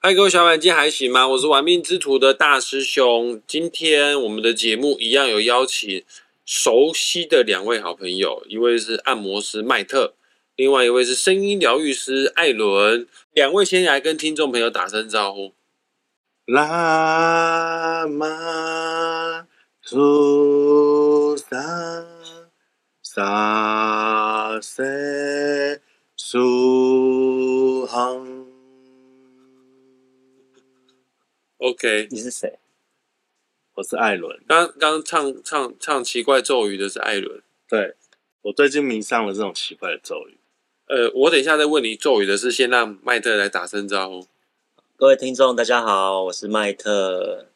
嗨，各位小伙伴，今天还行吗？我是玩命之徒的大师兄。今天我们的节目一样有邀请熟悉的两位好朋友，一位是按摩师麦特，另外一位是声音疗愈师艾伦。两位先来跟听众朋友打声招呼。拉玛苏萨萨塞苏杭。OK，你是谁？我是艾伦，刚刚唱唱唱奇怪咒语的是艾伦。对我最近迷上了这种奇怪的咒语。呃，我等一下再问你咒语的是，先让麦特来打声招呼。各位听众，大家好，我是麦特，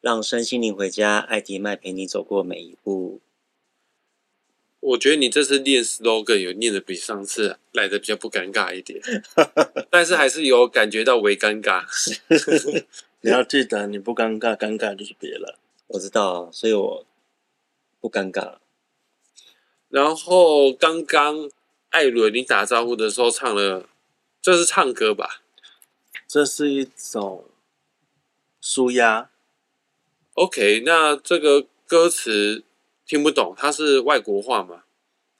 让身心灵回家，艾迪麦陪你走过每一步。我觉得你这次念 slogan 有念的比上次来的比较不尴尬一点，但是还是有感觉到微尴尬。你要记得，你不尴尬，尴尬就是别人。我知道，所以我不尴尬。然后刚刚艾伦你打招呼的时候唱了，这是唱歌吧这是一种舒压，？OK，那这个歌词听不懂，它是外国话吗？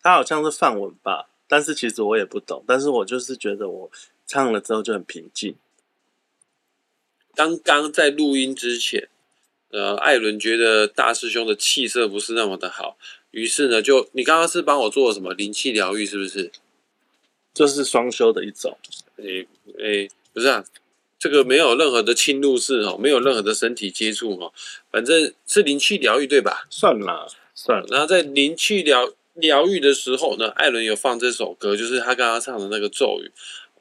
它好像是梵文吧，但是其实我也不懂。但是我就是觉得我唱了之后就很平静。刚刚在录音之前，呃，艾伦觉得大师兄的气色不是那么的好，于是呢，就你刚刚是帮我做了什么灵气疗愈，是不是？这是双修的一种，诶诶，不是啊，这个没有任何的侵入式哦，没有任何的身体接触哦，反正是灵气疗愈对吧？算了算了，然后在灵气疗疗愈的时候呢，艾伦有放这首歌，就是他刚刚唱的那个咒语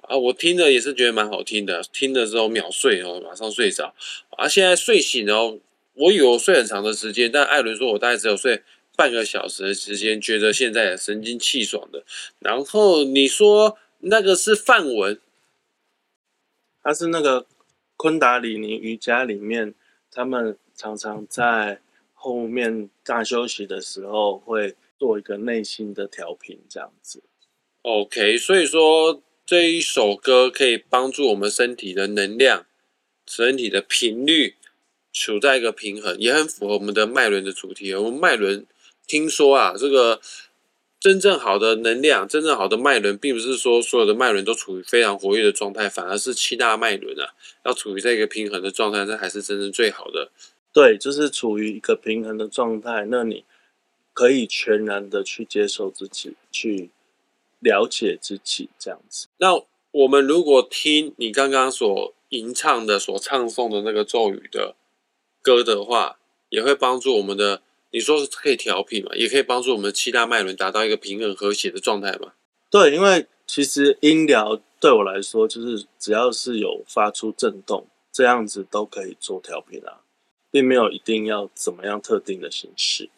啊，我听着也是觉得蛮好听的，听的时候秒睡哦，马上睡着啊，现在睡醒哦，我以为我睡很长的时间，但艾伦说我大概只有睡半个小时的时间，觉得现在神清气爽的。然后你说那个是范文，他是那个昆达里尼瑜伽里面，他们常常在后面大休息的时候会做一个内心的调频，这样子。OK，所以说这一首歌可以帮助我们身体的能量、身体的频率处在一个平衡，也很符合我们的脉轮的主题。我们脉轮听说啊，这个真正好的能量、真正好的脉轮，并不是说所有的脉轮都处于非常活跃的状态，反而是七大脉轮啊，要处于在一个平衡的状态，这才是真正最好的。对，就是处于一个平衡的状态，那你可以全然的去接受自己，去了解自己，这样子。那我们如果听你刚刚所吟唱的、所唱诵的那个咒语的歌的话，也会帮助我们的。你说是可以调频嘛？也可以帮助我们的七大脉轮达到一个平衡和谐的状态嘛？对，因为其实音疗对我来说，就是只要是有发出震动，这样子都可以做调频啊，并没有一定要怎么样特定的形式。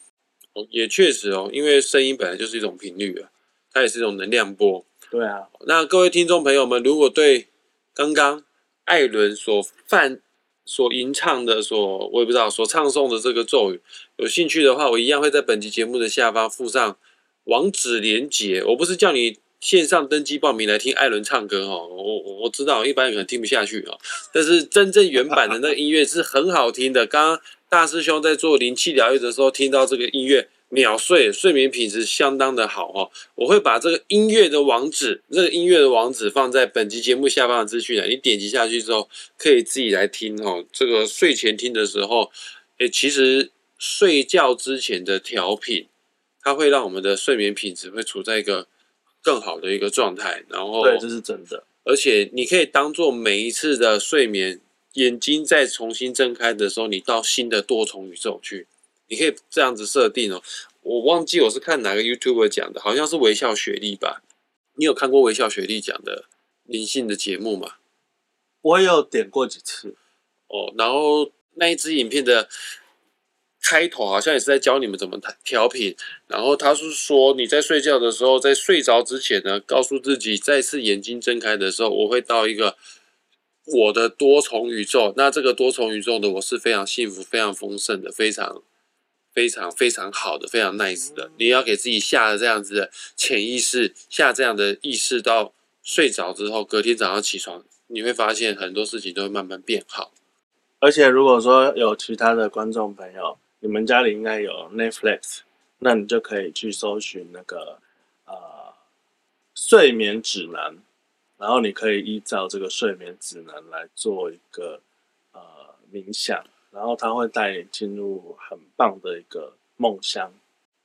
哦，也确实哦，因为声音本来就是一种频率啊，它也是一种能量波。对啊，那各位听众朋友们，如果对刚刚艾伦所犯、所吟唱的、所我也不知道所唱诵的这个咒语有兴趣的话，我一样会在本期节目的下方附上网址连接。我不是叫你线上登记报名来听艾伦唱歌哦，我我我知道一般人可能听不下去哦，但是真正原版的那个音乐是很好听的。刚刚大师兄在做灵气疗愈的时候，听到这个音乐。秒睡，睡眠品质相当的好哦。我会把这个音乐的网址，这个音乐的网址放在本集节目下方的资讯栏，你点击下去之后，可以自己来听哦。这个睡前听的时候，诶，其实睡觉之前的调频，它会让我们的睡眠品质会处在一个更好的一个状态。然后，对，这是真的。而且你可以当做每一次的睡眠，眼睛再重新睁开的时候，你到新的多重宇宙去。你可以这样子设定哦，我忘记我是看哪个 YouTuber 讲的，好像是微笑雪莉吧？你有看过微笑雪莉讲的灵性的节目吗？我有点过几次哦，然后那一支影片的开头好像也是在教你们怎么调频，然后他是说你在睡觉的时候，在睡着之前呢，告诉自己再次眼睛睁开的时候，我会到一个我的多重宇宙。那这个多重宇宙的我是非常幸福、非常丰盛的，非常。非常非常好的，非常 nice 的，你要给自己下的这样子的潜意识，下这样的意识到睡着之后，隔天早上起床你会发现很多事情都会慢慢变好。而且如果说有其他的观众朋友，你们家里应该有 Netflix，那你就可以去搜寻那个呃睡眠指南，然后你可以依照这个睡眠指南来做一个呃冥想，然后它会带你进入很棒的一个梦乡。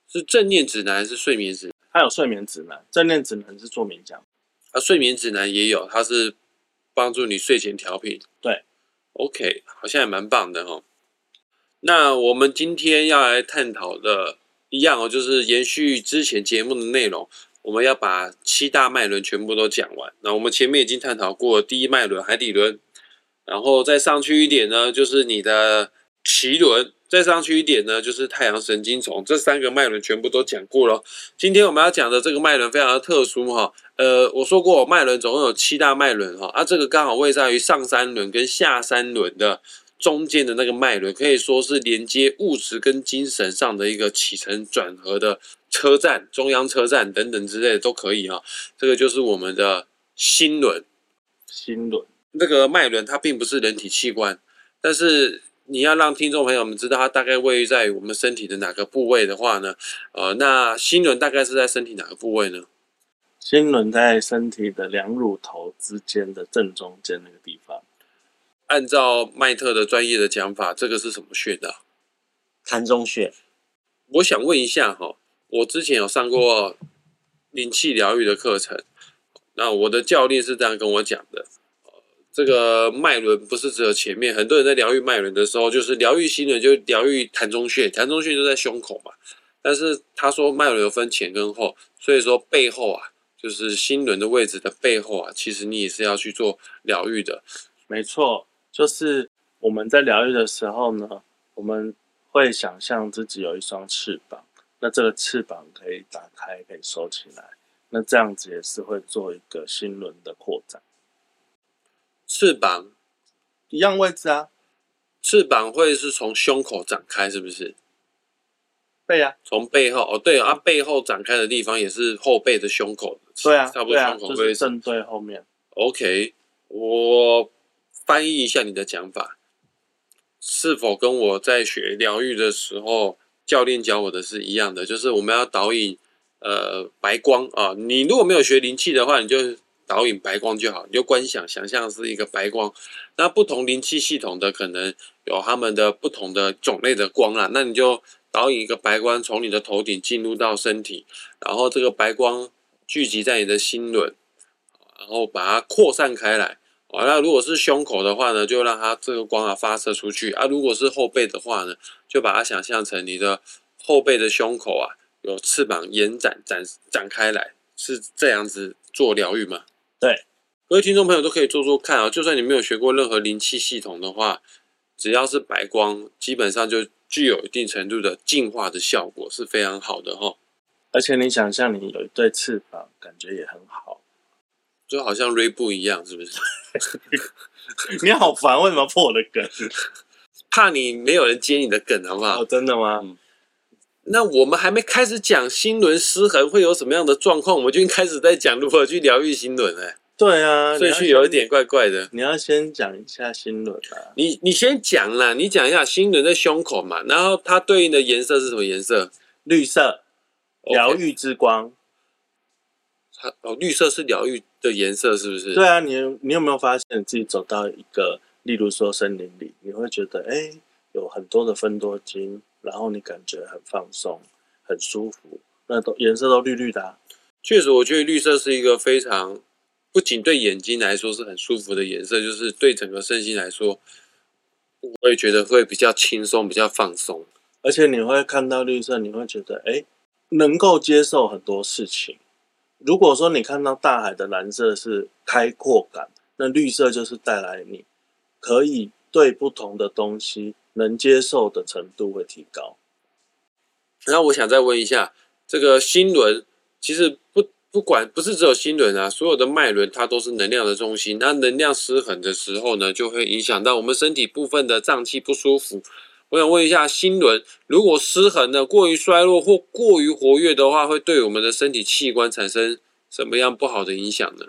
是正念指南还是睡眠指南？它有睡眠指南，正念指南是做冥想。啊，睡眠指南也有，它是帮助你睡前调频。对，OK，好像也蛮棒的哦。那我们今天要来探讨的，一样哦，就是延续之前节目的内容，我们要把七大脉轮全部都讲完。那我们前面已经探讨过第一脉轮海底轮，然后再上去一点呢，就是你的脐轮，再上去一点呢，就是太阳神经丛。这三个脉轮全部都讲过了。今天我们要讲的这个脉轮非常的特殊哈。呃，我说过脉轮总共有七大脉轮哈，啊，这个刚好位在于上三轮跟下三轮的。中间的那个脉轮可以说是连接物质跟精神上的一个起承转合的车站，中央车站等等之类的都可以哈。这个就是我们的心轮。心轮这个脉轮它并不是人体器官，但是你要让听众朋友们知道它大概位于在我们身体的哪个部位的话呢？呃，那心轮大概是在身体哪个部位呢？心轮在身体的两乳头之间的正中间那个地方。按照麦特的专业的讲法，这个是什么穴道？膻中穴。我想问一下哈，我之前有上过灵气疗愈的课程，那我的教练是这样跟我讲的：，这个脉轮不是只有前面，很多人在疗愈脉轮的时候，就是疗愈心轮就疗愈膻中穴，膻中穴就在胸口嘛。但是他说脉轮分前跟后，所以说背后啊，就是心轮的位置的背后啊，其实你也是要去做疗愈的。没错。就是我们在疗愈的时候呢，我们会想象自己有一双翅膀，那这个翅膀可以打开，可以收起来，那这样子也是会做一个心轮的扩展。翅膀一样位置啊，翅膀会是从胸口展开，是不是？背啊，从背后哦，对啊，背后展开的地方也是后背的胸口，对啊，差不多胸口位置，正对后面。OK，我。翻译一下你的讲法，是否跟我在学疗愈的时候教练教我的是一样的？就是我们要导引呃白光啊。你如果没有学灵气的话，你就导引白光就好，你就观想想象是一个白光。那不同灵气系统的可能有他们的不同的种类的光啊，那你就导引一个白光从你的头顶进入到身体，然后这个白光聚集在你的心轮，然后把它扩散开来。完了，如果是胸口的话呢，就让它这个光啊发射出去啊；如果是后背的话呢，就把它想象成你的后背的胸口啊有翅膀延展展展开来，是这样子做疗愈吗？对，各位听众朋友都可以做做看啊。就算你没有学过任何灵气系统的话，只要是白光，基本上就具有一定程度的净化的效果，是非常好的哈。而且你想象你有一对翅膀，感觉也很好。就好像锐步一样，是不是？你好烦，为什么破我的梗？怕你没有人接你的梗，好不好？哦，真的吗？那我们还没开始讲心轮失衡会有什么样的状况，我们就开始在讲如何去疗愈心轮哎。对啊，顺序有一点怪怪的。你要先讲一下心轮吧。你你先讲啦，你讲一下心轮在胸口嘛，然后它对应的颜色是什么颜色？绿色，疗愈之光。它哦，绿色是疗愈。的颜色是不是？对啊，你你有没有发现自己走到一个，例如说森林里，你会觉得哎，有很多的分多金，然后你感觉很放松、很舒服，那都颜色都绿绿的。确实，我觉得绿色是一个非常不仅对眼睛来说是很舒服的颜色，就是对整个身心来说，我也觉得会比较轻松、比较放松。而且你会看到绿色，你会觉得哎，能够接受很多事情。如果说你看到大海的蓝色是开阔感，那绿色就是带来你可以对不同的东西能接受的程度会提高。那我想再问一下，这个心轮其实不不管不是只有心轮啊，所有的脉轮它都是能量的中心。那能量失衡的时候呢，就会影响到我们身体部分的脏器不舒服。我想问一下，心轮如果失衡的过于衰弱或过于活跃的话，会对我们的身体器官产生什么样不好的影响呢？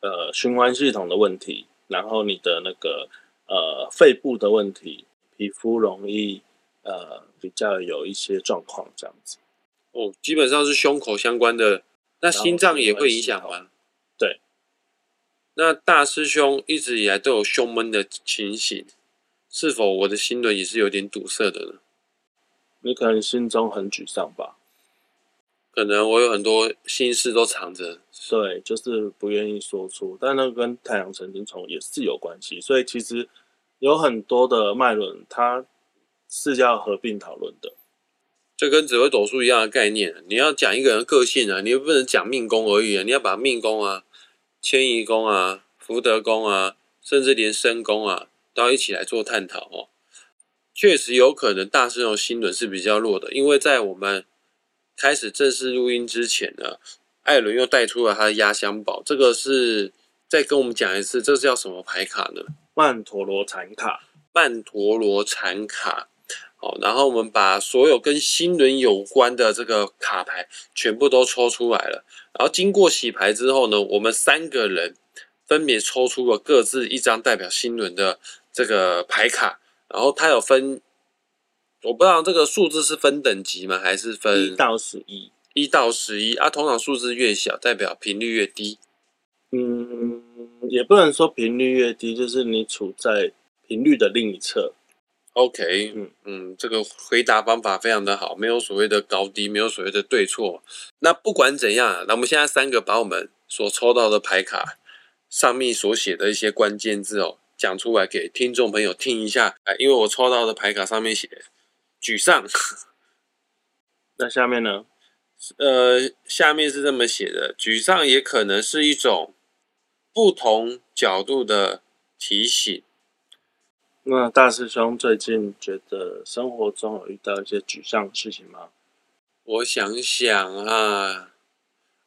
呃，循环系统的问题，然后你的那个呃肺部的问题，皮肤容易呃比较有一些状况这样子。哦，基本上是胸口相关的，那心脏也会影响吗？对。那大师兄一直以来都有胸闷的情形，是否我的心轮也是有点堵塞的呢？你可能心中很沮丧吧？可能我有很多心事都藏着，对，就是不愿意说出，但那跟太阳神经丛也是有关系，所以其实有很多的脉轮它是要合并讨论的。这跟紫微斗数一样的概念。你要讲一个人个性啊，你又不能讲命宫而已啊，你要把命宫啊、迁移宫啊、福德宫啊，甚至连身宫啊，都要一起来做探讨哦。确实有可能大师兄心轮是比较弱的，因为在我们开始正式录音之前呢，艾伦又带出了他的压箱宝，这个是再跟我们讲一次，这是叫什么牌卡呢？曼陀罗禅卡，曼陀罗禅卡。好，然后我们把所有跟心轮有关的这个卡牌全部都抽出来了。然后经过洗牌之后呢，我们三个人分别抽出了各自一张代表心轮的这个牌卡。然后它有分，我不知道这个数字是分等级吗？还是分一分到十一。一到十一啊？通常数字越小，代表频率越低。嗯，也不能说频率越低，就是你处在频率的另一侧。OK，嗯嗯这个回答方法非常的好，没有所谓的高低，没有所谓的对错。那不管怎样啊，那我们现在三个把我们所抽到的牌卡上面所写的一些关键字哦，讲出来给听众朋友听一下。哎，因为我抽到的牌卡上面写沮丧，那下面呢？呃，下面是这么写的：沮丧也可能是一种不同角度的提醒。那大师兄最近觉得生活中有遇到一些沮丧的事情吗？我想想啊，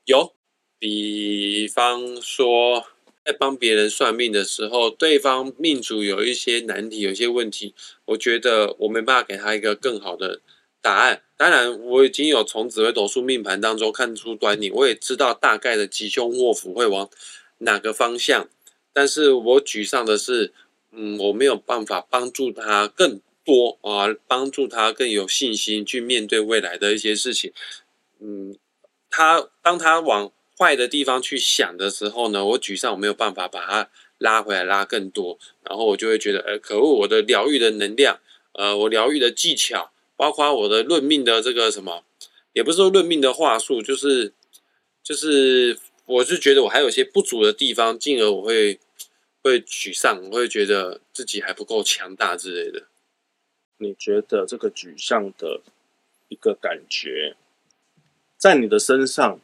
有，比方说，在帮别人算命的时候，对方命主有一些难题，有一些问题，我觉得我没办法给他一个更好的答案。当然，我已经有从紫微斗数命盘当中看出端倪，我也知道大概的吉凶祸福会往哪个方向，但是我沮丧的是，嗯，我没有办法帮助他更多啊，帮助他更有信心去面对未来的一些事情。嗯，他当他往坏的地方去想的时候呢，我沮丧，我没有办法把他拉回来，拉更多，然后我就会觉得，呃，可恶，我的疗愈的能量，呃，我疗愈的技巧，包括我的论命的这个什么，也不是说论命的话术，就是就是，我是觉得我还有一些不足的地方，进而我会会沮丧，我会觉得自己还不够强大之类的。你觉得这个沮丧的一个感觉，在你的身上，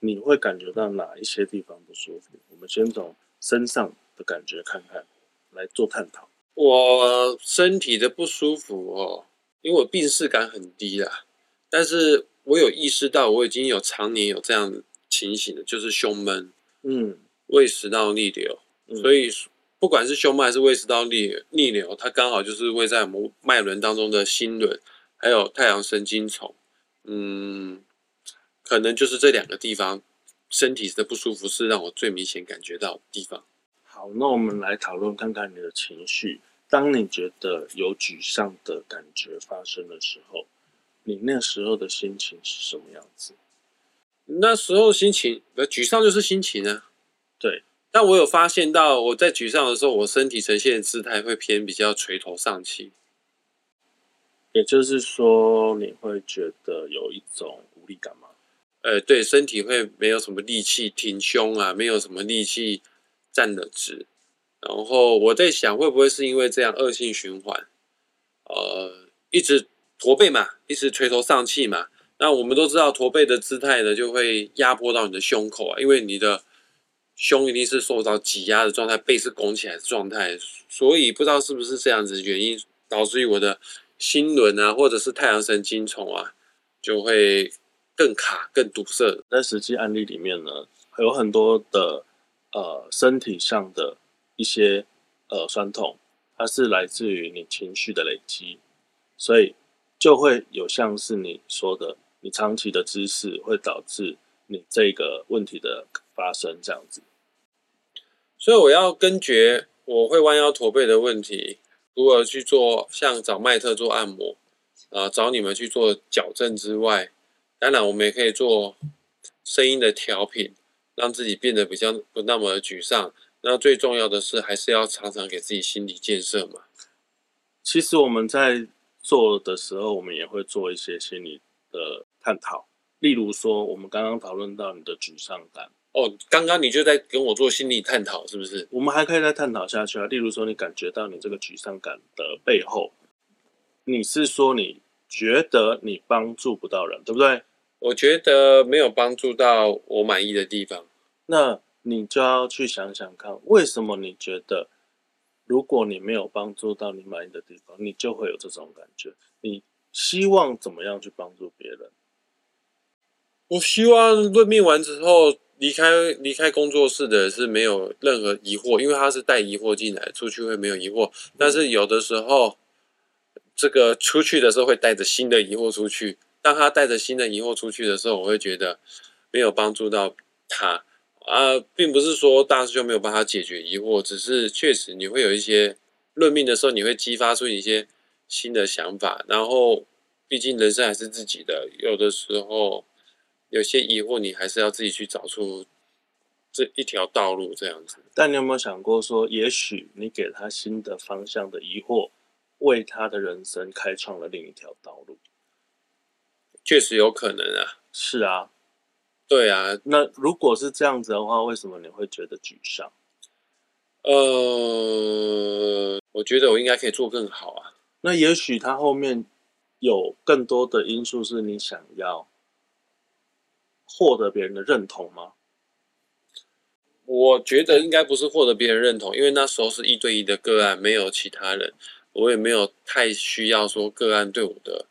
你会感觉到哪一些地方不舒服？我们先从身上的感觉看看，来做探讨。我身体的不舒服哦，因为我病视感很低啦，但是我有意识到我已经有常年有这样的情形的，就是胸闷、嗯，胃食道逆流，嗯所以不管是胸闷还是胃食道逆逆流，它刚好就是位在我们脉轮当中的心轮，还有太阳神经丛，嗯，可能就是这两个地方身体的不舒服是让我最明显感觉到的地方。好，那我们来讨论看看你的情绪。当你觉得有沮丧的感觉发生的时候，你那时候的心情是什么样子？那时候心情，呃，沮丧就是心情啊。对，但我有发现到，我在沮丧的时候，我身体呈现的姿态会偏比较垂头丧气。也就是说，你会觉得有一种无力感吗？呃，对，身体会没有什么力气挺胸啊，没有什么力气站得直。然后我在想，会不会是因为这样恶性循环？呃，一直驼背嘛，一直垂头丧气嘛。那我们都知道，驼背的姿态呢，就会压迫到你的胸口啊，因为你的胸一定是受到挤压的状态，背是拱起来的状态，所以不知道是不是这样子原因，导致于我的心轮啊，或者是太阳神经丛啊，就会更卡、更堵塞。在实际案例里面呢，有很多的呃身体上的一些呃酸痛，它是来自于你情绪的累积，所以就会有像是你说的，你长期的姿势会导致你这个问题的发生这样子。所以我要根绝我会弯腰驼背的问题，除了去做像找麦特做按摩，啊，找你们去做矫正之外，当然我们也可以做声音的调频，让自己变得比较不那么沮丧。那最重要的是，还是要常常给自己心理建设嘛。其实我们在做的时候，我们也会做一些心理的探讨，例如说，我们刚刚讨论到你的沮丧感，哦，刚刚你就在跟我做心理探讨，是不是？我们还可以再探讨下去啊。例如说，你感觉到你这个沮丧感的背后，你是说你觉得你帮助不到人，对不对？我觉得没有帮助到我满意的地方。那你就要去想想看，为什么你觉得，如果你没有帮助到你满意的地方，你就会有这种感觉？你希望怎么样去帮助别人？我希望论命完之后离开离开工作室的是没有任何疑惑，因为他是带疑惑进来，出去会没有疑惑。但是有的时候，这个出去的时候会带着新的疑惑出去。当他带着新的疑惑出去的时候，我会觉得没有帮助到他啊，并不是说大师兄没有帮他解决疑惑，只是确实你会有一些论命的时候，你会激发出一些新的想法。然后，毕竟人生还是自己的，有的时候有些疑惑，你还是要自己去找出这一条道路这样子。但你有没有想过说，也许你给他新的方向的疑惑，为他的人生开创了另一条道路？确实有可能啊，是啊，对啊，那如果是这样子的话，为什么你会觉得沮丧？呃，我觉得我应该可以做更好啊。那也许他后面有更多的因素是你想要获得别人的认同吗？我觉得应该不是获得别人认同，因为那时候是一对一的个案，没有其他人，我也没有太需要说个案对我的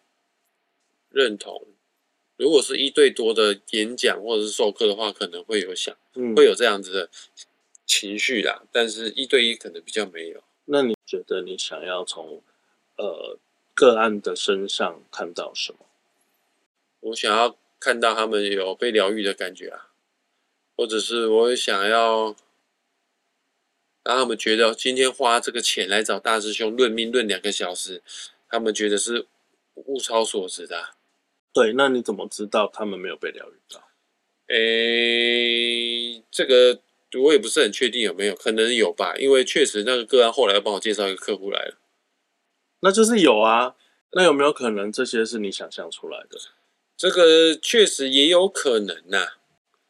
认同。如果是一对多的演讲或者是授课的话，可能会有想嗯，会有这样子的情绪啦，但是一对一可能比较没有。那你觉得你想要从呃个案的身上看到什么？我想要看到他们有被疗愈的感觉啊，或者是我想要让他们觉得今天花这个钱来找大师兄论命论两个小时，他们觉得是物超所值的啊、对，那你怎么知道他们没有被疗愈到？诶，这个我也不是很确定有没有，可能有吧，因为确实那个个案后来又帮我介绍一个客户来了。那就是有啊。那有没有可能这些是你想象出来的？这个确实也有可能呐、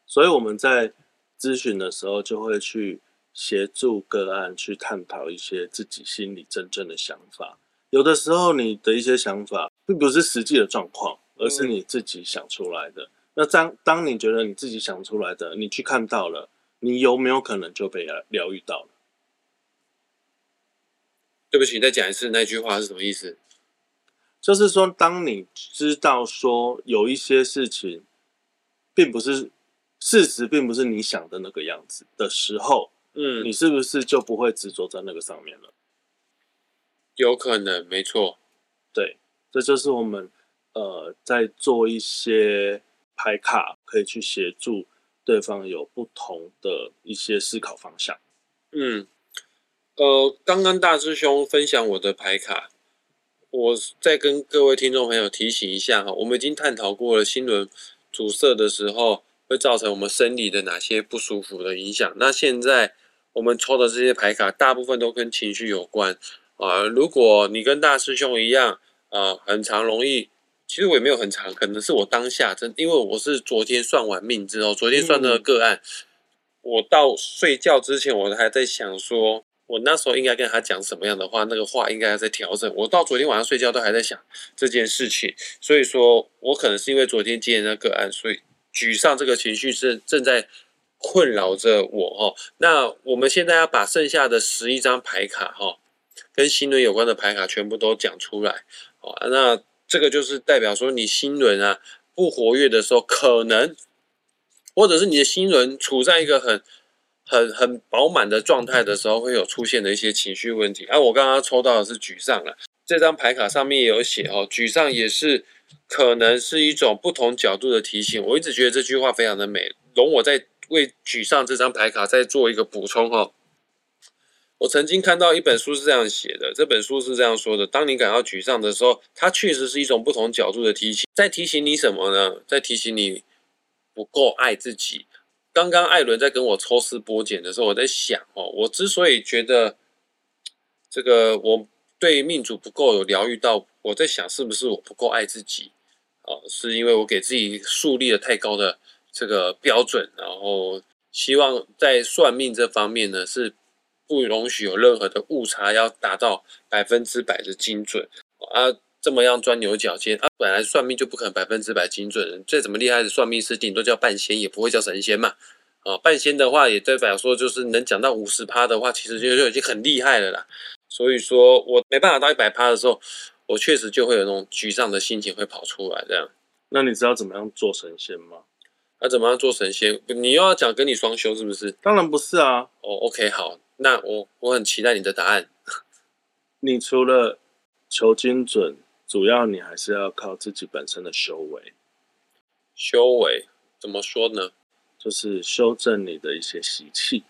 所以我们在咨询的时候，就会去协助个案去探讨一些自己心里真正的想法。有的时候，你的一些想法并不是实际的状况，而是你自己想出来的。那当当你觉得你自己想出来的，你去看到了，你有没有可能就被疗疗愈到了？对不起，再讲一次那句话是什么意思？就是说，当你知道说有一些事情，并不是事实，并不是你想的那个样子的时候，嗯你，是不是就不会执着在那个上面了？有可能，没错。对，这就是我们呃在做一些牌卡，可以去协助对方有不同的一些思考方向。嗯，呃，刚刚大师兄分享我的牌卡，我再跟各位听众朋友提醒一下哈，我们已经探讨过了心轮阻塞的时候会造成我们生理的哪些不舒服的影响。那现在我们抽的这些牌卡，大部分都跟情绪有关啊、如果你跟大师兄一样啊、很常容易。其实我也没有很长，可能是我当下真，因为我是昨天算完命之后，昨天算的个案，我到睡觉之前，我还在想说，我那时候应该跟他讲什么样的话，那个话应该要再调整。我到昨天晚上睡觉都还在想这件事情，所以说我可能是因为昨天接的那个案，所以沮丧这个情绪是正在困扰着我哦。那我们现在要把剩下的十一张牌卡哈、跟新轮有关的牌卡全部都讲出来哦。那这个就是代表说你心轮啊不活跃的时候，可能或者是你的心轮处在一个很很很饱满的状态的时候，会有出现的一些情绪问题。啊，我刚刚抽到的是沮丧了，这张牌卡上面也有写哦，沮丧也是可能是一种不同角度的提醒。我一直觉得这句话非常的美，容我再为沮丧这张牌卡再做一个补充哦。我曾经看到一本书是这样写的，这本书是这样说的：当你感到沮丧的时候，它确实是一种不同角度的提醒，在提醒你什么呢？在提醒你不够爱自己。刚刚艾伦在跟我抽丝剥茧的时候，我在想哦，我之所以觉得这个我对命主不够有疗愈到，我在想是不是我不够爱自己？哦，是因为我给自己树立了太高的这个标准，然后希望在算命这方面呢是不容许有任何的误差，要达到百分之百的精准啊。这么样钻牛角尖啊！本来算命就不可能百分之百精准，再怎么厉害的算命师，顶多叫半仙，也不会叫神仙嘛。啊，半仙的话，也代表说就是能讲到五十趴的话，其实就就已经很厉害了啦。所以说我没办法到一百趴的时候，我确实就会有那种沮丧的心情会跑出来。这样，那你知道怎么样做神仙吗？那怎么样做神仙？你又要讲跟你双修是不是？当然不是啊。哦，OK，好，那我我很期待你的答案。你除了求精准。主要你还是要靠自己本身的修为，修为怎么说呢？就是修正你的一些习气。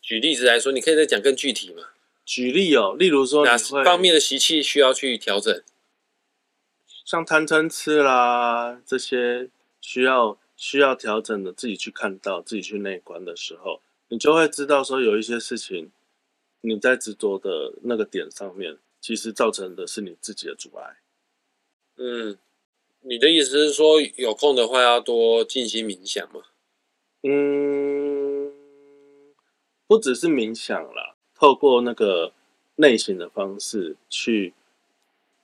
举例子来说，你可以再讲更具体吗？举例哦，例如说哪方面的习气需要去调整？像贪嗔痴啦这些需要需要调整的，自己去看到，自己去内观的时候，你就会知道说有一些事情你在执着的那个点上面。其实造成的是你自己的阻碍。嗯，你的意思是说，有空的话要多静心冥想吗？嗯，不只是冥想啦，透过那个内省的方式去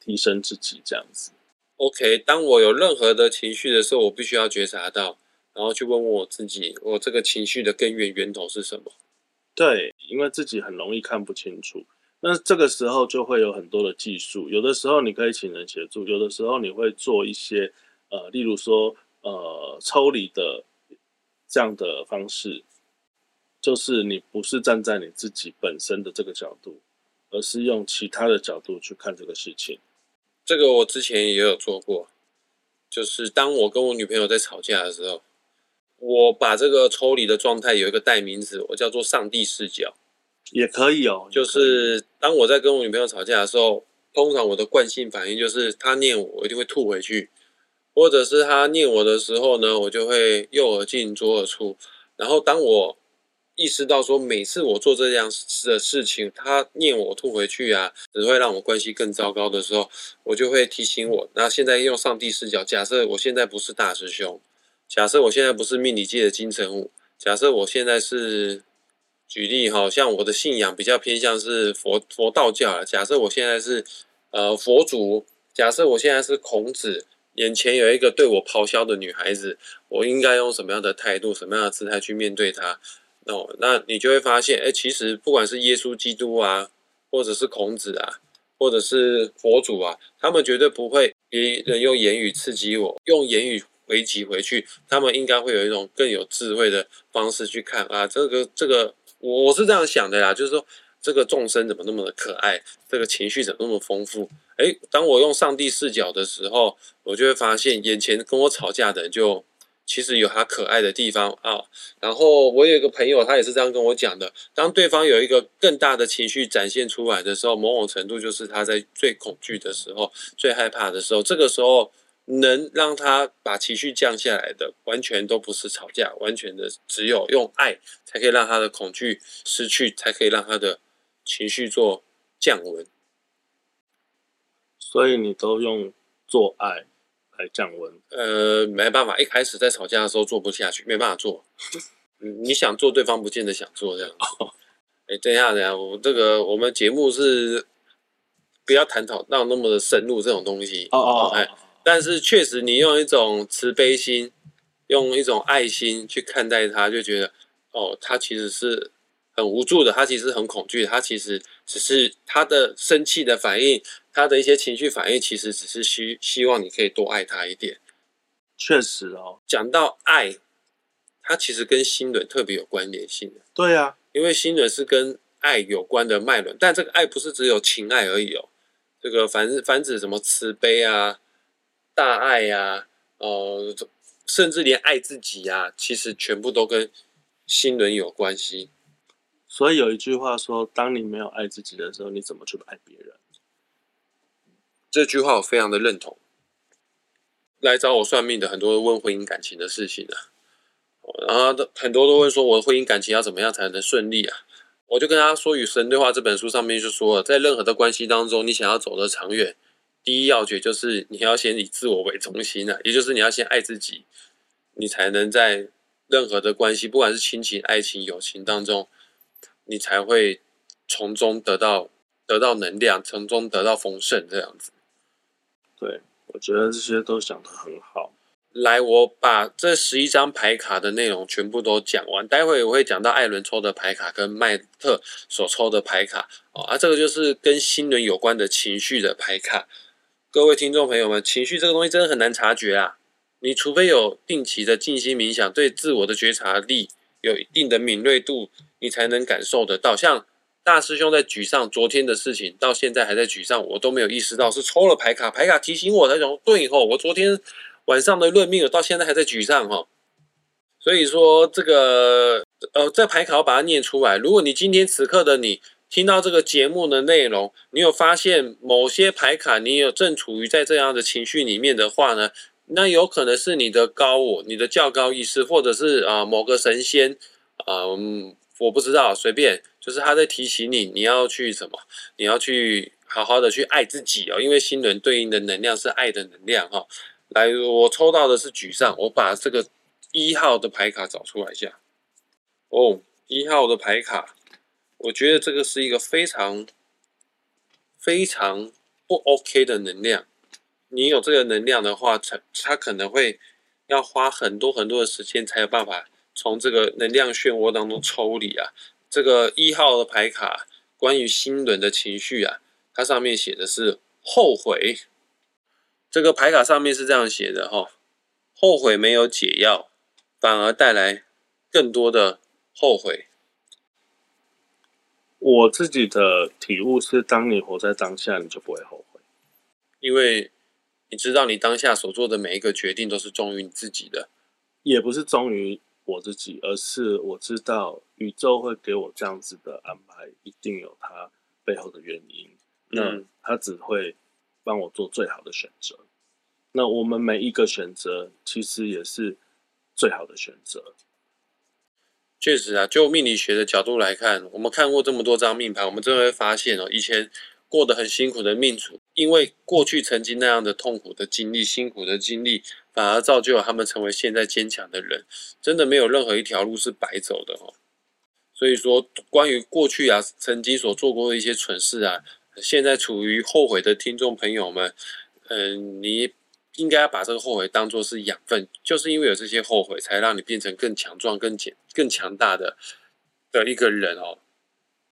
提升自己，这样子。OK，当我有任何的情绪的时候，我必须要觉察到，然后去问问我自己，我这个情绪的根源源头是什么？对，因为自己很容易看不清楚。那这个时候就会有很多的技术，有的时候你可以请人协助，有的时候你会做一些呃，例如说呃抽离的这样的方式，就是你不是站在你自己本身的这个角度，而是用其他的角度去看这个事情。这个我之前也有做过，就是当我跟我女朋友在吵架的时候，我把这个抽离的状态有一个代名词，我叫做上帝视角。也可以哦，就是当我在跟我女朋友吵架的时候，通常我的惯性反应就是她念我，我一定会吐回去；或者是她念我的时候呢，我就会右耳进左耳出。然后当我意识到说每次我做这样的事情，她念我吐回去啊，只会让我关系更糟糕的时候，我就会提醒我。那现在用上帝视角，假设我现在不是大师兄，假设我现在不是命理界的金城武，假设我现在是。举例哈，像我的信仰比较偏向是佛佛道教假设我现在是呃佛祖，假设我现在是孔子，眼前有一个对我咆哮的女孩子，我应该用什么样的态度、什么样的姿态去面对她？哦，那你就会发现，哎，其实不管是耶稣基督啊，或者是孔子啊，或者是佛祖啊，他们绝对不会别人用言语刺激我，用言语回击回去，他们应该会有一种更有智慧的方式去看啊，这个这个。我是这样想的啦，就是说这个众生怎么那么的可爱，这个情绪怎么那么丰富？哎，当我用上帝视角的时候，我就会发现眼前跟我吵架的人就其实有他可爱的地方啊。然后我有一个朋友，他也是这样跟我讲的：当对方有一个更大的情绪展现出来的时候，某种程度就是他在最恐惧的时候、最害怕的时候，这个时候。能让他把情绪降下来的，完全都不是吵架，完全的只有用爱才可以让他的恐惧失去，才可以让他的情绪做降温。所以你都用做爱来降温？呃，没办法，一开始在吵架的时候做不下去，没办法做。嗯，你想做，对方不见得想做这样。哎，等一下，等一下，我这个我们节目是不要探讨到那么的深入这种东西。哦哦，哎。但是确实，你用一种慈悲心，用一种爱心去看待他，就觉得哦，他其实是很无助的，他其实很恐惧，他其实只是他的生气的反应，他的一些情绪反应，其实只是希希望你可以多爱他一点。确实哦，讲到爱，它其实跟心轮特别有关联性的。对啊，因为心轮是跟爱有关的脉轮，但这个爱不是只有情爱而已哦，这个凡凡指什么慈悲啊。大爱呀，呃，甚至连爱自己呀，其实全部都跟心轮有关系。所以有一句话说：当你没有爱自己的时候，你怎么去爱别人？这句话我非常的认同。来找我算命的很多都问婚姻感情的事情啊，然后都很多都问说我的婚姻感情要怎么样才能顺利啊？我就跟他说《与神对话》这本书上面就说了，在任何的关系当中，你想要走得长远，第一要诀就是你要先以自我为中心啊，也就是你要先爱自己，你才能在任何的关系，不管是亲情、爱情、友情当中，你才会从中得到得到能量，从中得到丰盛这样子。对。我觉得这些都讲得很好。来，我把这十一张牌卡的内容全部都讲完。待会我会讲到艾伦抽的牌卡跟麦特所抽的牌卡哦，啊，这个就是跟新人有关的情绪的牌卡。各位听众朋友们，情绪这个东西真的很难察觉啊！你除非有定期的静心冥想，对自我的觉察力有一定的敏锐度，你才能感受得到。像大师兄在沮丧，昨天的事情到现在还在沮丧，我都没有意识到是抽了牌卡，牌卡提醒我才讲对吼，我昨天晚上的论命，我到现在还在沮丧哈。所以说这个呃，这牌卡要把它念出来。如果你今天此刻的你听到这个节目的内容，你有发现某些牌卡你有正处于在这样的情绪里面的话呢，那有可能是你的高我、你的较高意识，或者是啊某个神仙啊，我不知道，随便。就是他在提醒你，你要去什么？你要去好好的去爱自己哦，因为新轮对应的能量是爱的能量哈。来，我抽到的是沮丧，我把这个一号的牌卡找出来一下。哦，一号的牌卡，我觉得这个是一个非常非常不 OK 的能量。你有这个能量的话，它它可能会要花很多很多的时间，才有办法从这个能量漩涡当中抽离啊。这个一号的牌卡，关于新轮的情绪啊，它上面写的是后悔。这个牌卡上面是这样写的哈，后悔没有解药，反而带来更多的后悔。我自己的体悟是，当你活在当下，你就不会后悔，因为你知道你当下所做的每一个决定都是忠于你自己的，也不是忠于。我自己，而是我知道宇宙会给我这样子的安排，一定有它背后的原因。那他只会帮我做最好的选择。那我们每一个选择，其实也是最好的选择。确实啊，就命理学的角度来看，我们看过这么多张命盘，我们真的会发现哦，以前。过得很辛苦的命主，因为过去曾经那样的痛苦的经历、辛苦的经历，反而造就了他们成为现在坚强的人。真的没有任何一条路是白走的哦。所以说，关于过去啊，曾经所做过的一些蠢事啊，现在处于后悔的听众朋友们，嗯，你应该要把这个后悔当做是养分，就是因为有这些后悔，才让你变成更强壮、更简、更强大的的一个人哦。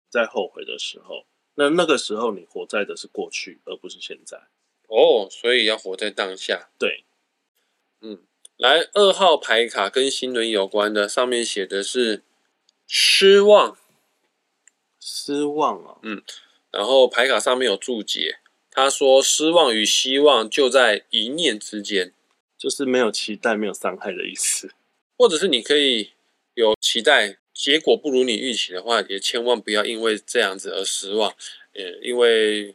在后悔的时候。那那个时候，你活在的是过去，而不是现在。哦，所以要活在当下。对，嗯，来，二号牌卡跟新轮有关的，上面写的是失望，失望啊，嗯，然后牌卡上面有注解，他说失望与希望就在一念之间，就是没有期待、没有伤害的意思，或者是你可以有期待。结果不如你预期的话，也千万不要因为这样子而失望。呃，因为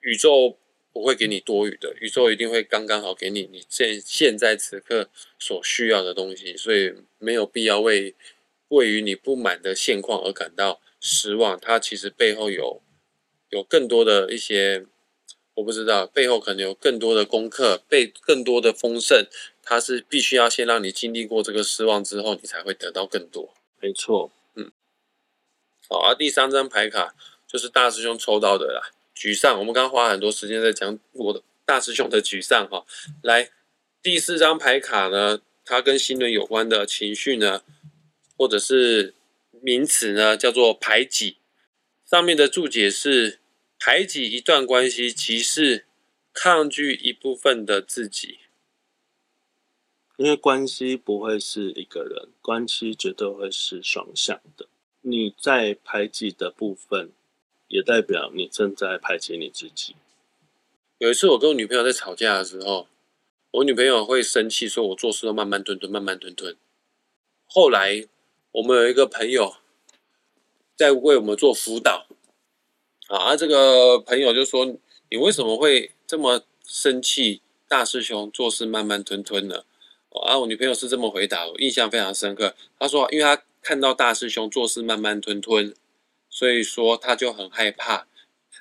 宇宙不会给你多余的，宇宙一定会刚刚好给你你现现在此刻所需要的东西，所以没有必要为位于你不满的现况而感到失望。它其实背后有有更多的一些，我不知道背后可能有更多的功课，被更多的丰盛。它是必须要先让你经历过这个失望之后，你才会得到更多。没错，嗯。好，而第三张牌卡就是大师兄抽到的啦，沮丧。我们刚刚花很多时间在讲我的大师兄的沮丧哈。来，第四张牌卡呢，它跟新人有关的情绪呢，或者是名词呢，叫做排挤。上面的注解是：排挤一段关系，即是抗拒一部分的自己。因为关系不会是一个人，关系绝对会是双向的。你在排挤的部分，也代表你正在排挤你自己。有一次，我跟我女朋友在吵架的时候，我女朋友会生气，说我做事都慢慢吞吞，慢慢吞吞。后来，我们有一个朋友，在为我们做辅导。啊，这个朋友就说：“你为什么会这么生气？大师兄做事慢慢吞吞的。”，啊，我女朋友是这么回答，我印象非常深刻。她说：“因为她看到大师兄做事慢慢吞吞，所以说她就很害怕。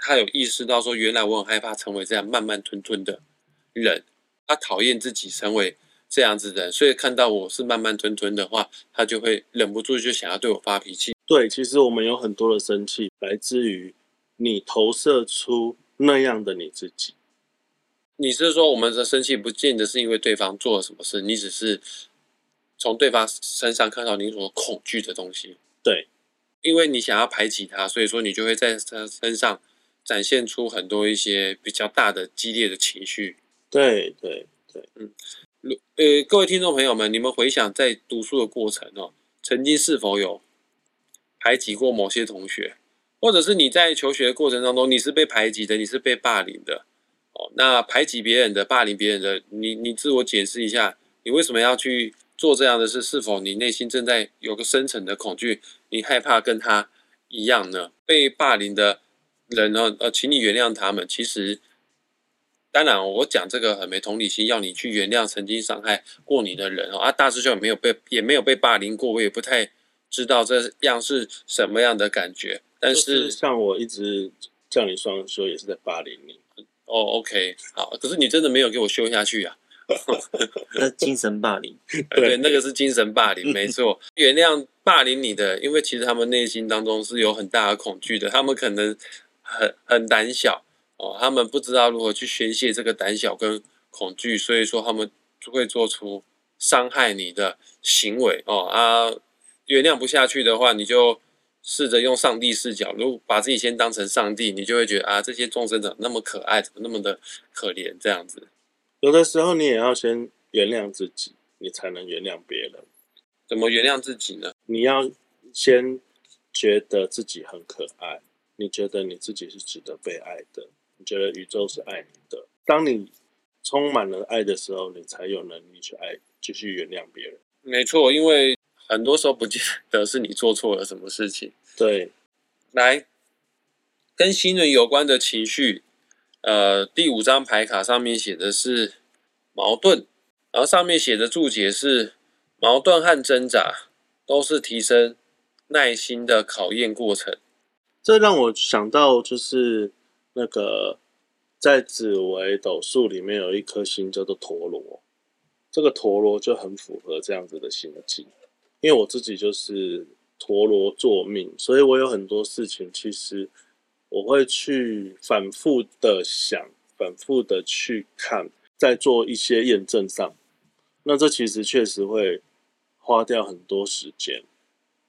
她有意识到说，原来我很害怕成为这样慢慢吞吞的人。她讨厌自己成为这样子的人，所以看到我是慢慢吞吞的话，她就会忍不住就想要对我发脾气。对，其实我们有很多的生气来自于你投射出那样的你自己。你是说我们的生气不见得是因为对方做了什么事，你只是从对方身上看到你所恐惧的东西。对，因为你想要排挤他，所以说你就会在他身上展现出很多一些比较大的激烈的情绪。对对对，如呃，各位听众朋友们，你们回想在读书的过程哦，曾经是否有排挤过某些同学，或者是你在求学的过程当中，你是被排挤的，你是被霸凌的哦？那排挤别人的、霸凌别人的，你你自我解释一下，你为什么要去做这样的事？是否你内心正在有个深层的恐惧，你害怕跟他一样呢？被霸凌的人呢？呃，请你原谅他们。其实。当然，我讲这个很没同理心，要你去原谅曾经伤害过你的人哦。啊，大师兄也没有被，也没有被霸凌过，我也不太知道这样是什么样的感觉。但是像我一直叫你双休，也是在霸凌你。哦，OK，好，可是你真的没有给我休下去啊？那精神霸凌，对，那个是精神霸凌，没错。原谅霸凌你的，因为其实他们内心当中是有很大的恐惧的，他们可能很很胆小。哦，他们不知道如何去宣泄这个胆小跟恐惧，所以说他们就会做出伤害你的行为哦啊，原谅不下去的话，你就试着用上帝视角，如果把自己先当成上帝，你就会觉得啊，这些众生怎么那么可爱，怎么那么的可怜这样子。有的时候你也要先原谅自己，你才能原谅别人。怎么原谅自己呢？你要先觉得自己很可爱，你觉得你自己是值得被爱的。你觉得宇宙是爱你的。当你充满了爱的时候，你才有能力去爱，继续原谅别人。没错，因为很多时候不见得是你做错了什么事情。对，来，跟新人有关的情绪，呃，第五张牌卡上面写的是矛盾，然后上面写的注解是矛盾和挣扎都是提升耐心的考验过程。这让我想到就是。那个在紫微斗数里面有一颗星叫做陀螺，这个陀螺就很符合这样子的心境。因为我自己就是陀螺作命，所以我有很多事情，其实我会去反复的想，反复的去看，在做一些验证上。那这其实确实会花掉很多时间。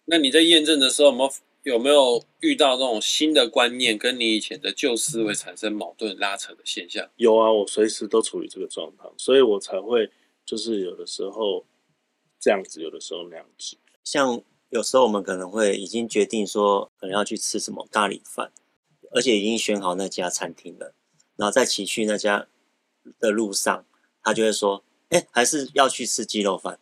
那你在验证的时候，有没有？有没有遇到那种新的观念跟你以前的旧思维产生矛盾拉扯的现象？有啊，我随时都处于这个状态，所以我才会就是有的时候这样子，有的时候那样子。像有时候我们可能会已经决定说可能要去吃什么咖喱饭，而且已经选好那家餐厅了，然后在骑去那家的路上，他就会说：“哎，还是要去吃鸡肉饭。”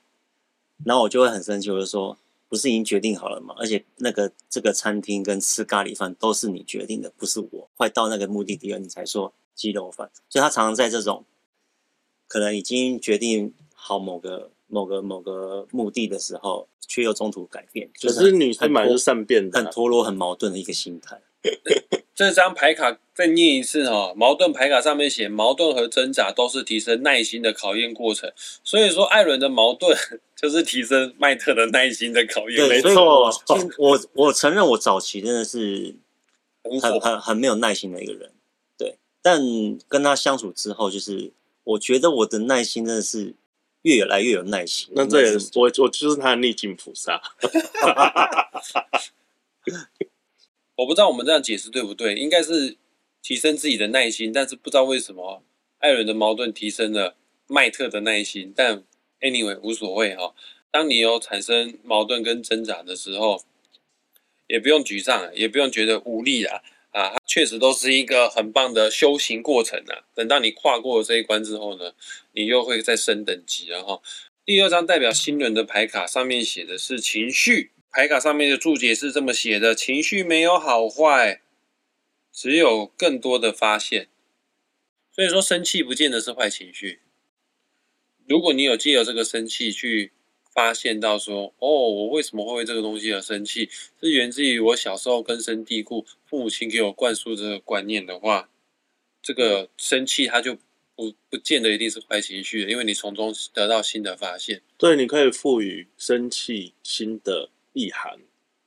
然后我就会很生气，我就说。不是已经决定好了吗？而且那个这个餐厅跟吃咖喱饭都是你决定的，不是我。快到那个目的地了，你才说鸡肉饭。所以他常常在这种可能已经决定好某个某个某个目的的时候，却又中途改变。就是女生蛮善变的，很陀螺、很矛盾的一个心态。这张牌卡再念一次哈，矛盾牌卡上面写，矛盾和挣扎都是提升耐心的考验过程。所以说，艾伦的矛盾 就是提升麦特的耐心的考验。没错，我我承认我早期真的是很很很没有耐心的一个人。对，但跟他相处之后，就是我觉得我的耐心真的是越来越有耐心。那这也是我我就是他的逆境菩萨。我不知道我们这样解释对不对，应该是提升自己的耐心，但是不知道为什么艾伦的矛盾提升了麦特的耐心，但 anyway 无所谓哈。当你有产生矛盾跟挣扎的时候，也不用沮丧，也不用觉得无力啊确实都是一个很棒的修行过程啊。等到你跨过了这一关之后呢，你又会再升等级了哈。第二张代表新人的牌卡上面写的是情绪。牌卡上面的注解是这么写的：情绪没有好坏，只有更多的发现。所以说，生气不见得是坏情绪。如果你有借由这个生气去发现到说，哦，我为什么会为这个东西而生气，是源自于我小时候根深蒂固，父母亲给我灌输这个观念的话，这个生气它就不不见得一定是坏情绪的，因为你从中得到新的发现。对，你可以赋予生气新的意涵。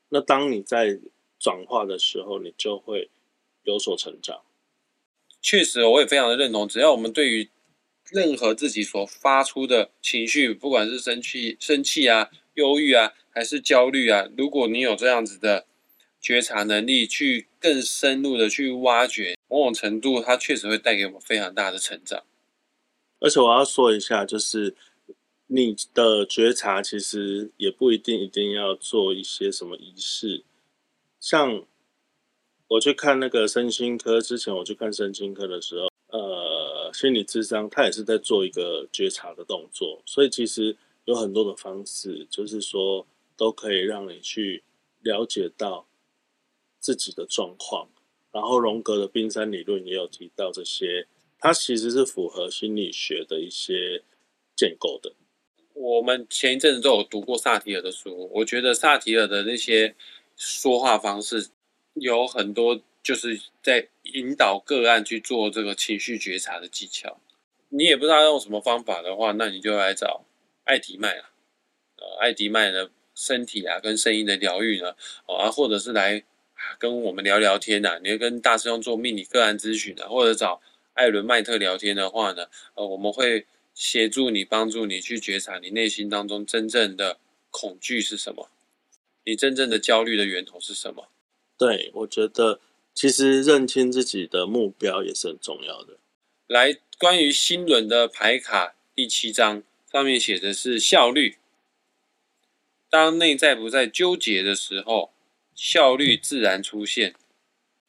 那当你在转化的时候，你就会有所成长。确实，我也非常的认同。只要我们对于任何自己所发出的情绪，不管是生气、生气啊、忧郁啊，还是焦虑啊，如果你有这样子的觉察能力，去更深入的去挖掘，某种程度，它确实会带给我们非常大的成长。而且我要说一下，就是你的觉察其实也不一定一定要做一些什么仪式，像。我去看那个身心科之前，我去看身心科的时候，呃，心理智商他也是在做一个觉察的动作，所以其实有很多的方式，就是说都可以让你去了解到自己的状况。然后荣格的冰山理论也有提到这些，它其实是符合心理学的一些建构的。我们前一阵子都有读过萨提尔的书，我觉得萨提尔的那些说话方式。有很多就是在引导个案去做这个情绪觉察的技巧。你也不知道用什么方法的话，那你就来找艾迪麦啊，呃，艾迪麦的身体啊跟声音的疗愈呢，啊，或者是来跟我们聊聊天呐。你要跟大师兄做命理个案咨询啊，或者找艾伦麦特聊天的话呢，呃，我们会协助你，帮助你去觉察你内心当中真正的恐惧是什么，你真正的焦虑的源头是什么。对，我觉得其实认清自己的目标也是很重要的。来，关于新轮的牌卡第七章上面写的是效率。当内在不再纠结的时候，效率自然出现。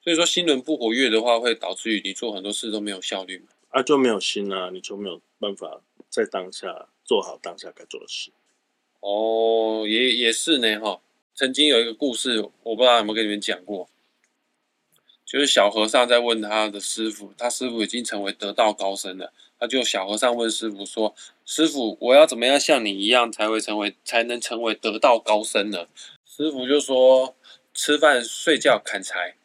所以说，心轮不活跃的话，会导致于你做很多事都没有效率嘛？啊，就没有心啊，你就没有办法在当下做好当下该做的事。哦，也也是呢，哈。曾经有一个故事，我不知道有没有跟你们讲过，就是小和尚在问他的师傅，他师傅已经成为得道高僧了，他就小和尚问师傅说：“师傅，我要怎么样像你一样才会成为，才能成为得道高僧呢？”师傅就说：“吃饭、睡觉、砍柴。”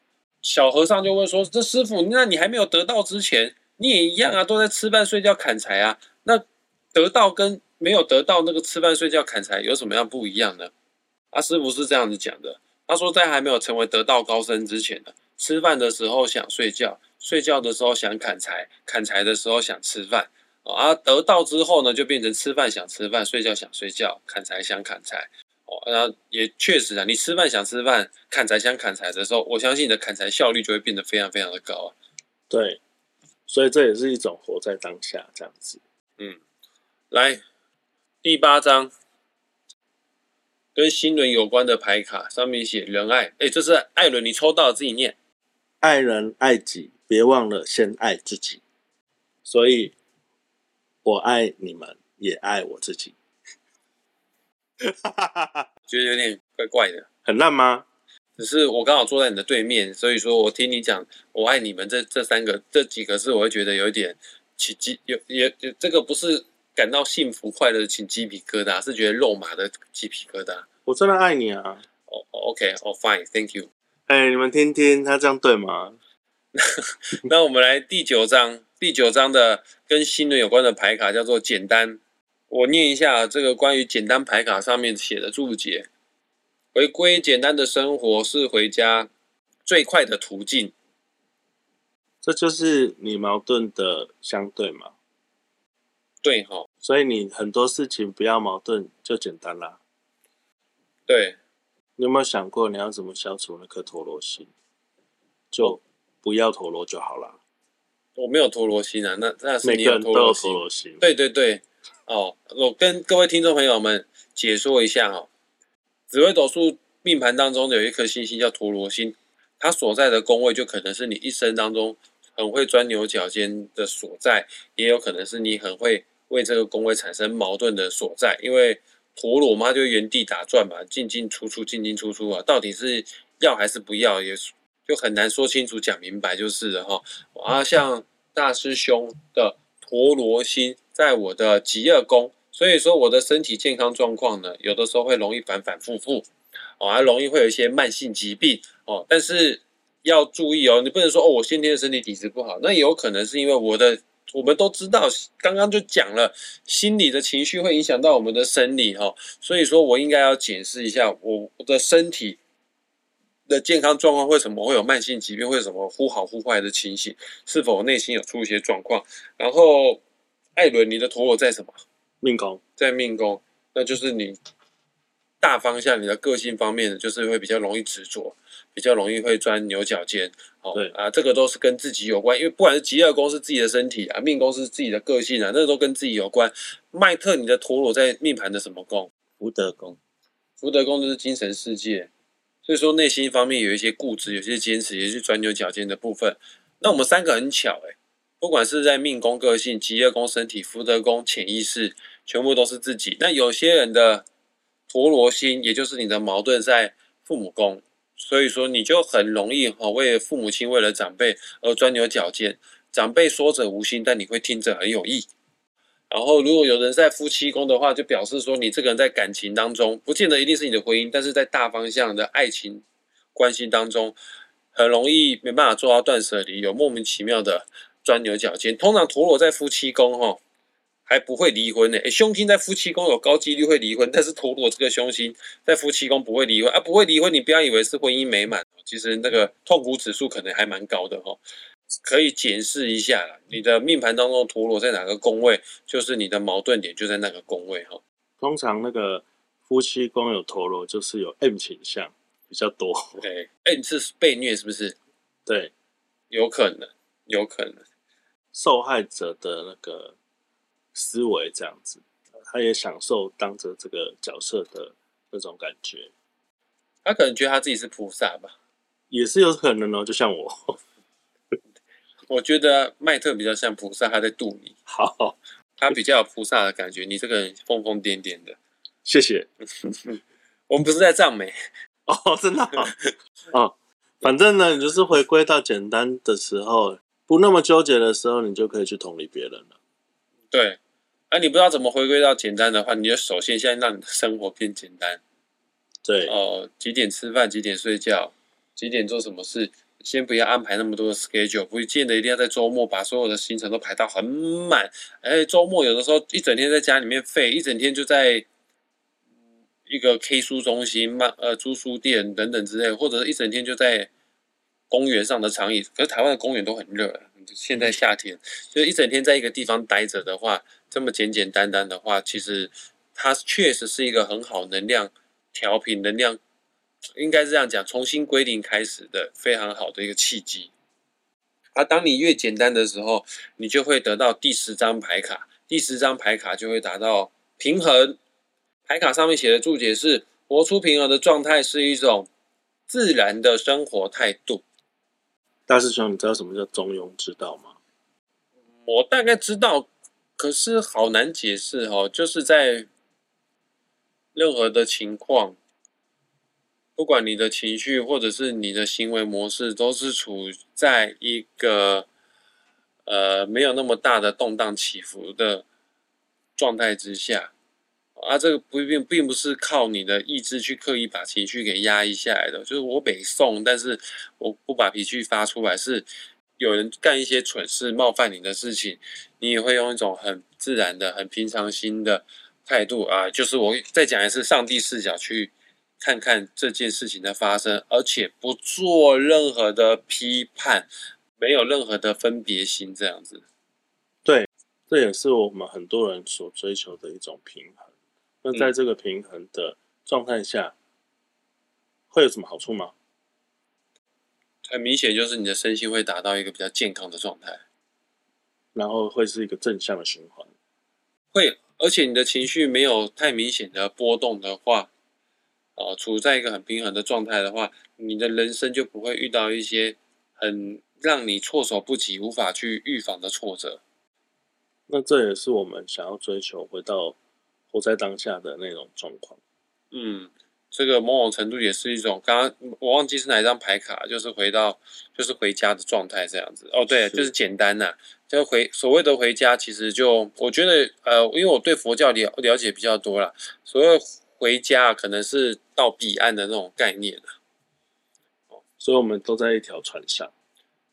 小和尚就问说：“这师傅，那你还没有得道之前，你也一样啊，都在吃饭、睡觉、砍柴啊？那得到跟没有得到那个吃饭、睡觉、砍柴有什么样不一样呢？”阿师傅是这样子讲的，他说在还没有成为得道高僧之前呢，吃饭的时候想睡觉，睡觉的时候想砍柴，砍柴的时候想吃饭，啊，得道之后呢，就变成吃饭想吃饭，睡觉想睡觉，砍柴想砍柴，哦，那也确实啊，你吃饭想吃饭，砍柴想砍柴的时候，我相信你的砍柴效率就会变得非常非常的高啊。对，所以这也是一种活在当下这样子。嗯，来第八章。跟新轮有关的牌卡上面写仁爱，哎，这是艾伦，你抽到自己念。爱人爱己，别忘了先爱自己。所以，我爱你们，也爱我自己。觉得有点怪怪的，很烂吗？只是我刚好坐在你的对面，所以说我听你讲“我爱你们”这这三个这几个字，我会觉得有一点起鸡，有也这个不是。感到幸福快乐，起鸡皮疙瘩，是觉得肉麻的鸡皮疙瘩。我真的爱你啊！哦，OK，哦，Fine，Thank you。哎，你们听听，他这样对吗？那我们来第九章，第九章的跟新人有关的牌卡叫做简单。我念一下这个关于简单牌卡上面写的注解：回归简单的生活是回家最快的途径。这就是你矛盾的相对嘛？对哈，所以你很多事情不要矛盾就简单啦。对，你有没有想过你要怎么消除那颗陀螺心？就不要陀螺就好了。我没有陀螺心啊，那那是你有陀螺心。对对对，哦，我跟各位听众朋友们解说一下哈，紫微斗数命盘当中有一颗星星叫陀螺星，它所在的宫位就可能是你一生当中很会钻牛角尖的所在，也有可能是你很会。为这个宫位产生矛盾的所在，因为陀螺嘛，就原地打转嘛，进进出出，进进出出啊，到底是要还是不要，也就很难说清楚、讲明白就是了哈。啊，像大师兄的陀螺星在我的极恶宫，所以说我的身体健康状况呢，有的时候会容易反反复复，哦，还容易会有一些慢性疾病哦，但是要注意哦，你不能说哦，我先天的身体体质不好，那有可能是因为我的。我们都知道，刚刚就讲了，心理的情绪会影响到我们的生理哈，所以说我应该要检视一下我的身体的健康状况，为什么会有慢性疾病，为什么忽好忽坏的情形，是否内心有出一些状况？然后，艾伦，你的陀螺在什么？命宫，在命宫，那就是你大方向，你的个性方面，就是会比较容易执着。比较容易会钻牛角尖，哦，对啊，这个都是跟自己有关，因为不管是极乐宫是自己的身体啊，命宫是自己的个性啊，那都跟自己有关。麦特，你的陀螺在命盘的什么宫？福德宫，福德宫就是精神世界，所以说内心方面有一些固执，有些坚持，也是钻牛角尖的部分。那我们三个很巧诶，不管是在命宫个性、极恶宫身体、福德宫潜意识，全部都是自己。那有些人的陀螺星，也就是你的矛盾在父母宫。所以说，你就很容易哈，为父母亲、为了长辈而钻牛角尖。长辈说者无心，但你会听着很有意。然后，如果有人在夫妻宫的话，就表示说你这个人在感情当中，不见得一定是你的婚姻，但是在大方向的爱情关系当中，很容易没办法做到断舍离，有莫名其妙的钻牛角尖。通常陀螺在夫妻宫哈。还不会离婚呢？诶，凶星在夫妻宫有高几率会离婚，但是陀螺这个凶星在夫妻宫不会离婚啊，不会离婚，你不要以为是婚姻美满，其实那个痛苦指数可能还蛮高的哈。可以检视一下你的命盘当中陀螺在哪个宫位，就是你的矛盾点就在那个宫位哈。通常那个夫妻宫有陀螺，就是有 M 倾向比较多。对，M 是被虐是不是？对，有可能，有可能受害者的那个。思维这样子，他也享受当着这个角色的那种感觉。他可能觉得他自己是菩萨吧，也是有可能哦。就像我，我觉得麦特比较像菩萨，他在度你。好，他比较有菩萨的感觉。你这个人疯疯癫癫的。谢谢。我们不是在赞美哦，真的哦。反正呢，你就是回归到简单的时候，不那么纠结的时候，你就可以去同理别人了。对，啊，你不知道怎么回归到简单的话，你就首先先让你的生活变简单。对，哦，几点吃饭，几点睡觉，几点做什么事，先不要安排那么多的 schedule，不见得一定要在周末把所有的行程都排到很满。哎，周末有的时候一整天在家里面废，一整天就在一个 K 书中心、漫呃租书店等等之类，或者是一整天就在公园上的长椅。可是台湾的公园都很热。现在夏天，就一整天在一个地方待着的话，这么简简单单的话，其实它确实是一个很好能量调频、能量应该是这样讲，重新归零开始的非常好的一个契机。而当你越简单的时候，你就会得到第十张牌卡，第十张牌卡就会达到平衡。牌卡上面写的注解是：活出平衡的状态是一种自然的生活态度。大师兄，你知道什么叫中庸之道吗？我大概知道，可是好难解释哦。就是在任何的情况，不管你的情绪或者是你的行为模式，都是处在一个呃没有那么大的动荡起伏的状态之下。啊，这个不并并不是靠你的意志去刻意把情绪给压抑下来的，就是我北宋，但是我不把脾气发出来，是有人干一些蠢事冒犯你的事情，你也会用一种很自然的、很平常心的态度啊，就是我再讲一次，上帝视角去看看这件事情的发生，而且不做任何的批判，没有任何的分别心，这样子。对，这也是我们很多人所追求的一种平衡。那在这个平衡的状态下，会有什么好处吗？很明显，就是你的身心会达到一个比较健康的状态，然后会是一个正向的循环。会，而且你的情绪没有太明显的波动的话，哦，处在一个很平衡的状态的话，你的人生就不会遇到一些很让你措手不及、无法去预防的挫折。那这也是我们想要追求回到。活在当下的那种状况。嗯，这个某种程度也是一种，刚刚我忘记是哪一张牌卡，就是回到就是回家的状态这样子。哦，对，是就是简单呐、就回所谓的回家，其实就我觉得呃，因为我对佛教了了解比较多啦，所谓回家可能是到彼岸的那种概念啊。所以我们都在一条船上。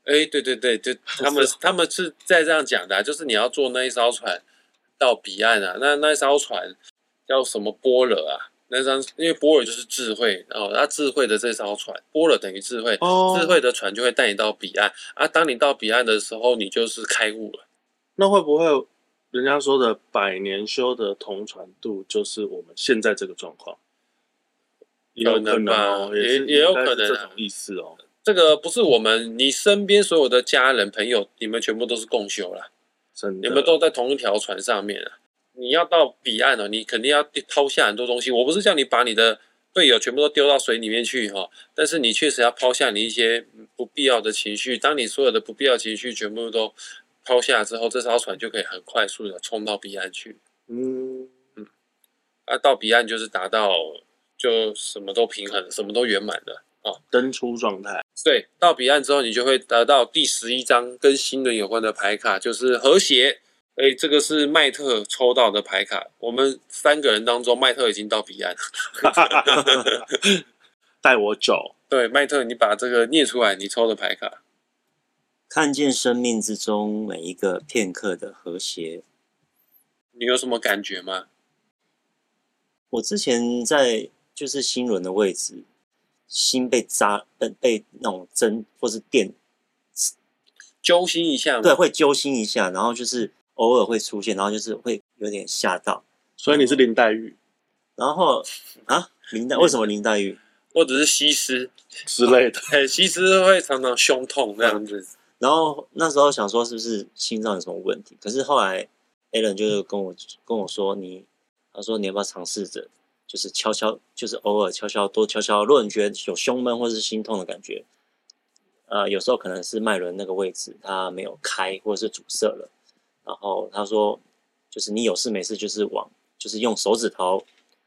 哎，对对对，就 他们他们是在这样讲的啊、就是你要坐那一艘船到彼岸啊，那那艘船叫什么波尔啊？那张因为波尔就是智慧，然后它智慧的这艘船，波尔等于智慧，哦智慧的船就会带你到彼岸啊。当你到彼岸的时候，你就是开悟了。那会不会人家说的百年修的同船渡，就是我们现在这个状况？有可能吧也也有可能啊这种意思哦。这个不是我们，你身边所有的家人朋友，你们全部都是共修啦。真的，你们都在同一条船上面啊！你要到彼岸哦，你肯定要抛下很多东西。我不是叫你把你的队友全部都丢到水里面去哈、但是你确实要抛下你一些不必要的情绪。当你所有的不必要情绪全部都抛下之后，这艘船就可以很快速的冲到彼岸去。嗯，啊，到彼岸就是达到就什么都平衡，什么都圆满的。登出状态。对，到彼岸之后，你就会得到第十一张跟新轮有关的牌卡，就是和谐。哎，这个是麦特抽到的牌卡。我们三个人当中，麦特已经到彼岸。带我走。对，麦特，你把这个念出来，你抽的牌卡。看见生命之中每一个片刻的和谐。你有什么感觉吗？我之前在就是心轮的位置，心被扎被被那种针或是电，揪心一下？对，会揪心一下，然后就是偶尔会出现，然后就是会有点吓到，所以你是林黛玉然后啊，林黛为什么林黛玉？或者是西施，之类的。对，西施会常常胸痛这样子。然后那时候想说是不是心脏有什么问题，可是后来 Alan 就是跟我跟我说你，他说你要不要尝试着，就是悄悄，就是偶尔悄悄多悄悄，如果你觉得有胸闷或是心痛的感觉，呃，有时候可能是脉轮那个位置它没有开或者是阻塞了，然后他说就是你有事没事就是往就是用手指头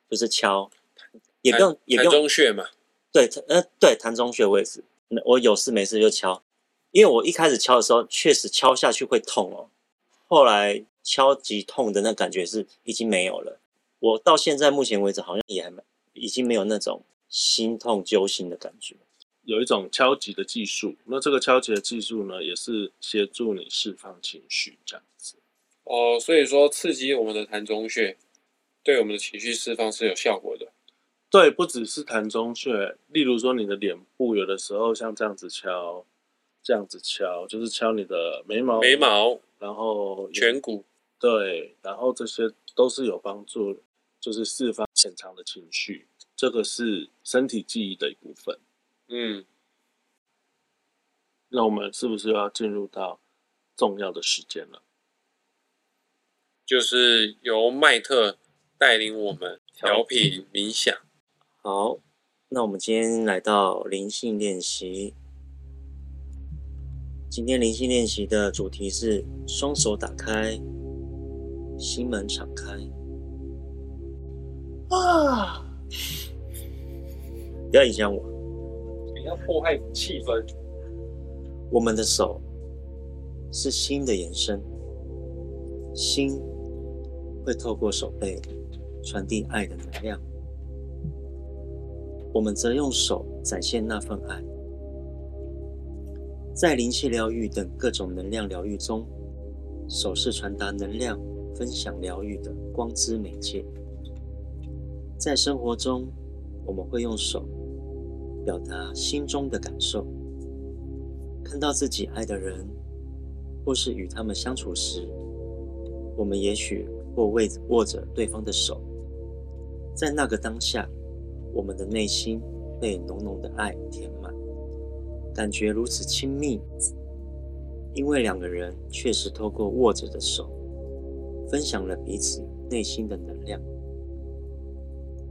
就是敲，也不用也不用中穴嘛。对，呃，对，膻中穴位置，那我有事没事就敲，因为我一开始敲的时候确实敲下去会痛哦，后来敲击痛的那感觉是已经没有了。我到现在目前为止好像也还没，已经没有那种心痛揪心的感觉。有一种敲击的技术，那这个敲击的技术呢，也是协助你释放情绪这样子。哦，所以说刺激我们的膻中穴，对我们的情绪释放是有效果的。对，不只是膻中穴，例如说你的脸部，有的时候像这样子敲，这样子敲，就是敲你的眉毛，眉，毛、然后颧骨，对，然后这些都是有帮助，就是释放潜藏的情绪，这个是身体记忆的一部分。嗯，那我们是不是要进入到重要的时间了？就是由麦特带领我们调频冥想。好，那我们今天来到灵性练习。今天灵性练习的主题是双手打开，心门敞开。啊，不要影响我。不要破坏气氛。我们的手是心的延伸，心会透过手背传递爱的能量，我们则用手展现那份爱。在灵气疗愈等各种能量疗愈中，手是传达能量、分享疗愈的光之媒介。在生活中，我们会用手表达心中的感受。看到自己爱的人，或是与他们相处时，我们也许或握握着对方的手，在那个当下，我们的内心被浓浓的爱填满，感觉如此亲密，因为两个人确实透过握着的手，分享了彼此内心的能量。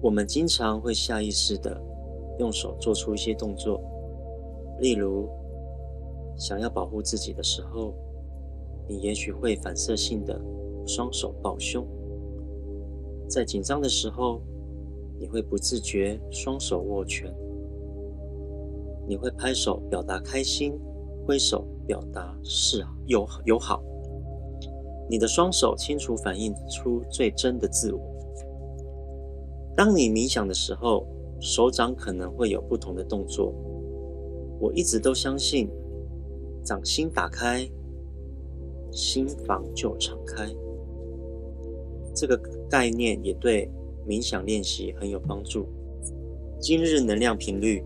我们经常会下意识的用手做出一些动作，例如。想要保护自己的时候，你也许会反射性的双手抱胸；在紧张的时候，你会不自觉双手握拳，你会拍手表达开心，挥手表达示友友好。你的双手清楚反映出最真的自我。当你冥想的时候，手掌可能会有不同的动作。我一直都相信，掌心打开，心房就敞开。这个概念也对冥想练习很有帮助。今日能量频率，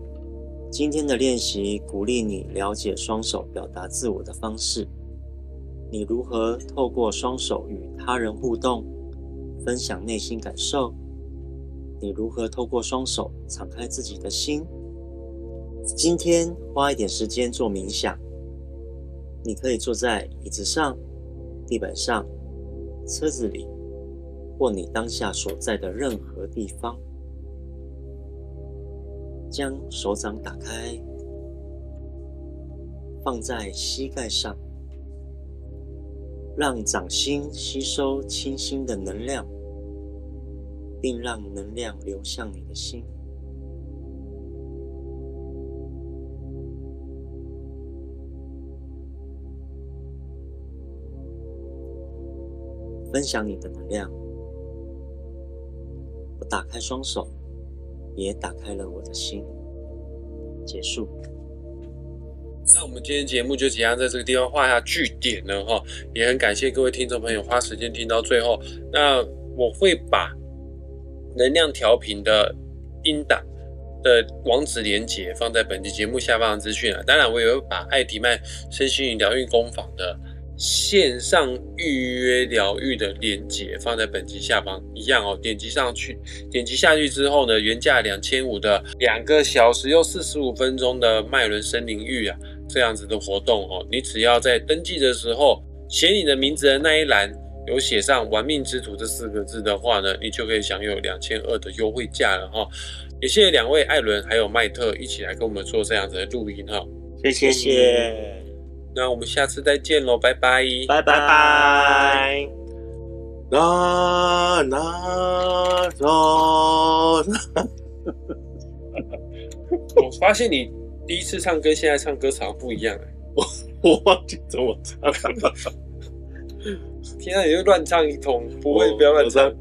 今天的练习鼓励你了解双手表达自我的方式。你如何透过双手与他人互动，分享内心感受？你如何透过双手敞开自己的心？今天花一点时间做冥想。你可以坐在椅子上、地板上、车子里。或你当下所在的任何地方，将手掌打开，放在膝盖上，让掌心吸收清新的能量，并让能量流向你的心。分享你的能量。我打开双手，也打开了我的心。结束。那我们今天节目就即将在这个地方画下句点了哈，也很感谢各位听众朋友花时间听到最后。那我会把能量调频的音档的网址连接放在本期节目下方的资讯啊，当然我也会把艾迪曼身心疗愈工坊的。线上预约疗愈的链接放在本集下方，一样哦。点击上去，点击下去之后呢，原价两千五的两个小时又四十五分钟的麦伦森林浴啊，这样子的活动哦，你只要在登记的时候写你的名字的那一栏有写上“玩命之徒”这四个字的话呢，你就可以享有两千二的优惠价了哈。也谢谢两位艾伦还有麦特一起来跟我们做这样子的录音哈，谢谢。那我们下次再见喽，拜拜，拜拜拜。啦啦啦！我发现你第一次唱歌，现在唱歌好像不一样哎，我 我忘记怎么唱了。天啊，你就乱唱一通，不会不要乱唱。